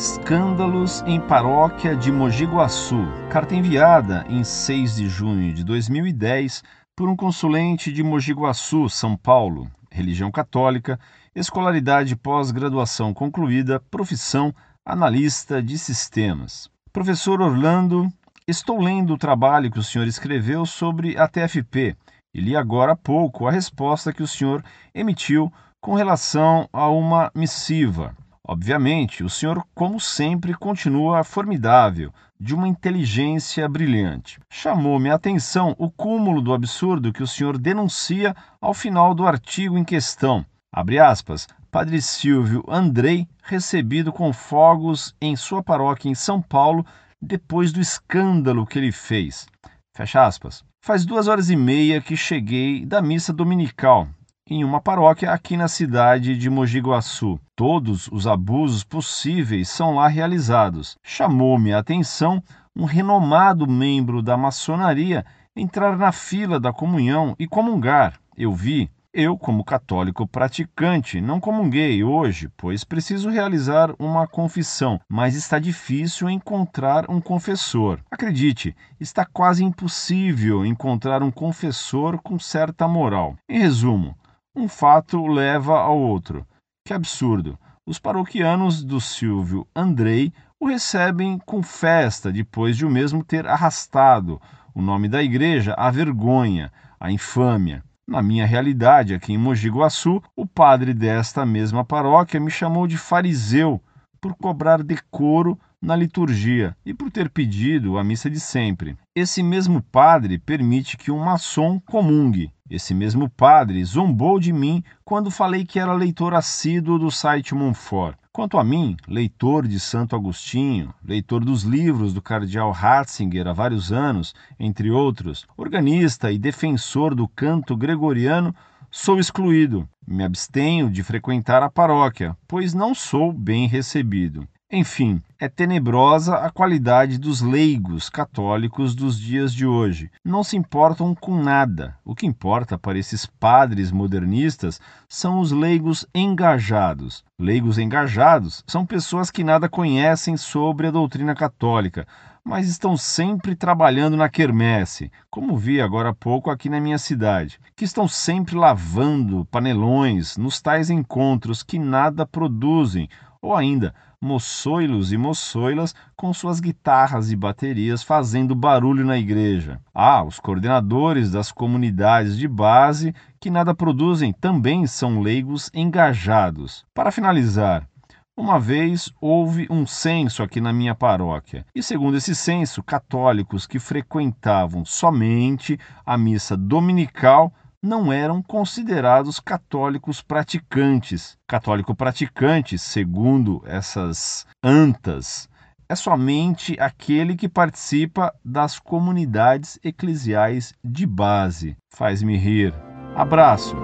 Deus em Paróquia de Mogi Guaçu. Carta enviada em 6 de junho de 2010 por um consulente de Mogi Guaçu, São Paulo. Religião católica, escolaridade pós-graduação concluída, profissão analista de sistemas. Professor Orlando, estou lendo o trabalho que o senhor escreveu sobre a TFP e li agora há pouco a resposta que o senhor emitiu com relação a uma missiva. Obviamente, o senhor, como sempre, continua formidável, de uma inteligência brilhante. Chamou-me a atenção o cúmulo do absurdo que o senhor denuncia ao final do artigo em questão. Abre aspas. Padre Silvio Andrei, recebido com fogos em sua paróquia em São Paulo, depois do escândalo que ele fez. Fecha aspas. Faz duas horas e meia que cheguei da missa dominical em uma paróquia aqui na cidade de Mogi Guaçu. Todos os abusos possíveis são lá realizados. Chamou-me a atenção um renomado membro da maçonaria entrar na fila da comunhão e comungar. Eu vi. Eu, como católico praticante, não comunguei hoje, pois preciso realizar uma confissão, mas está difícil encontrar um confessor. Acredite, está quase impossível encontrar um confessor com certa moral. Em resumo, um fato leva ao outro. Que absurdo! Os paroquianos do Silvio Andrei o recebem com festa depois de o mesmo ter arrastado o nome da igreja à vergonha, à infâmia. Na minha realidade, aqui em Mogi Guaçu, o padre desta mesma paróquia me chamou de fariseu por cobrar decoro na liturgia e por ter pedido a missa de sempre. Esse mesmo padre permite que um maçom comungue. Esse mesmo padre zombou de mim quando falei que era leitor assíduo do site Monfort. Quanto a mim, leitor de Santo Agostinho, leitor dos livros do cardeal Ratzinger há vários anos, entre outros, organista e defensor do canto gregoriano, sou excluído. Me abstenho de frequentar a paróquia, pois não sou bem recebido. Enfim, é tenebrosa a qualidade dos leigos católicos dos dias de hoje. Não se importam com nada. O que importa para esses padres modernistas são os leigos engajados. Leigos engajados são pessoas que nada conhecem sobre a doutrina católica, mas estão sempre trabalhando na quermesse, como vi agora há pouco aqui na minha cidade, que estão sempre lavando panelões nos tais encontros que nada produzem, ou ainda moçoilos e moçoilas com suas guitarras e baterias fazendo barulho na igreja. Ah, os coordenadores das comunidades de base que nada produzem também são leigos engajados. Para finalizar, uma vez houve um censo aqui na minha paróquia, e segundo esse censo, católicos que frequentavam somente a missa dominical não eram considerados católicos praticantes. Católico praticante, segundo essas antas, é somente aquele que participa das comunidades eclesiais de base. Faz-me rir. Abraço.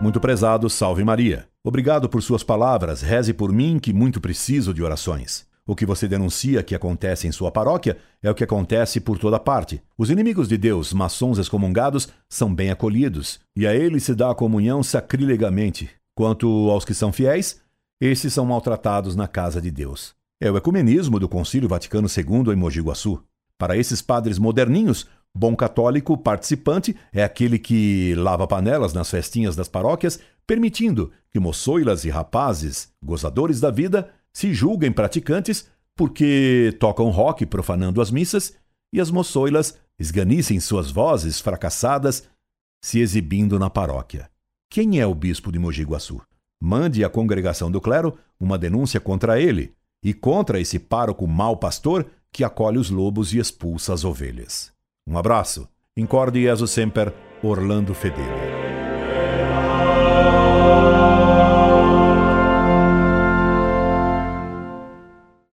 Muito prezado, salve Maria. Obrigado por suas palavras. Reze por mim, que muito preciso de orações. O que você denuncia que acontece em sua paróquia é o que acontece por toda parte. Os inimigos de Deus, maçons excomungados, são bem acolhidos, e a eles se dá a comunhão sacrilegamente. Quanto aos que são fiéis, esses são maltratados na casa de Deus. É o ecumenismo do Concílio Vaticano II em Mogi Guaçu. Para esses padres moderninhos, bom católico participante é aquele que lava panelas nas festinhas das paróquias, permitindo que moçoilas e rapazes, gozadores da vida, se julguem praticantes porque tocam rock profanando as missas e as moçoilas esganicem suas vozes fracassadas se exibindo na paróquia. Quem é o bispo de Mogi Guaçu? Mande à congregação do clero uma denúncia contra ele e contra esse pároco mau pastor que acolhe os lobos e expulsa as ovelhas. Um abraço. Incorde Jesus Semper, Orlando Fedeli.